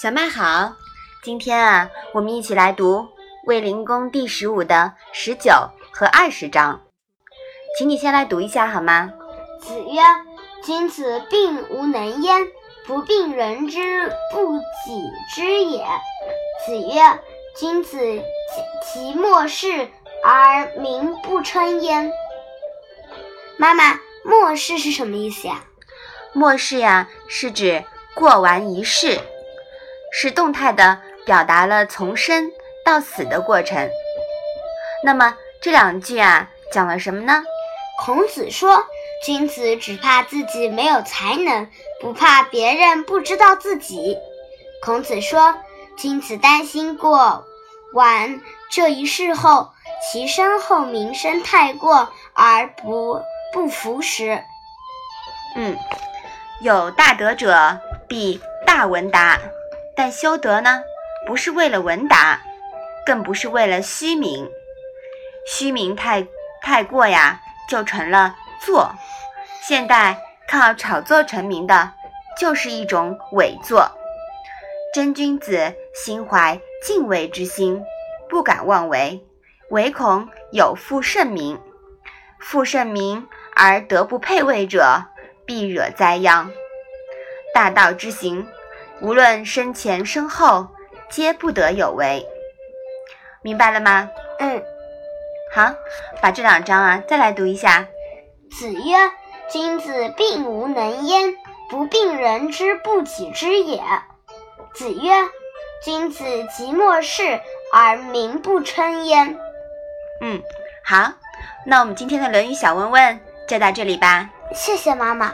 小麦好，今天啊，我们一起来读《卫灵公》第十五的十九和二十章，请你先来读一下好吗？子曰：“君子病无能焉，不病人之不己知也。”子曰：“君子其莫世而民不称焉。”妈妈，末世是什么意思呀？末世呀，是指过完一世。是动态的表达了从生到死的过程。那么这两句啊，讲了什么呢？孔子说：“君子只怕自己没有才能，不怕别人不知道自己。”孔子说：“君子担心过完这一世后，其身后名声太过而不不服时。”嗯，有大德者必大闻达。但修德呢，不是为了文达，更不是为了虚名。虚名太太过呀，就成了作。现代靠炒作成名的，就是一种伪作。真君子心怀敬畏之心，不敢妄为，唯恐有负盛名。负盛名而德不配位者，必惹灾殃。大道之行。无论身前身后，皆不得有为。明白了吗？嗯。好，把这两章啊再来读一下。子曰：“君子病无能焉，不病人之不己知也。”子曰：“君子即莫视而民不称焉。”嗯，好，那我们今天的《论语》小问问就到这里吧。谢谢妈妈。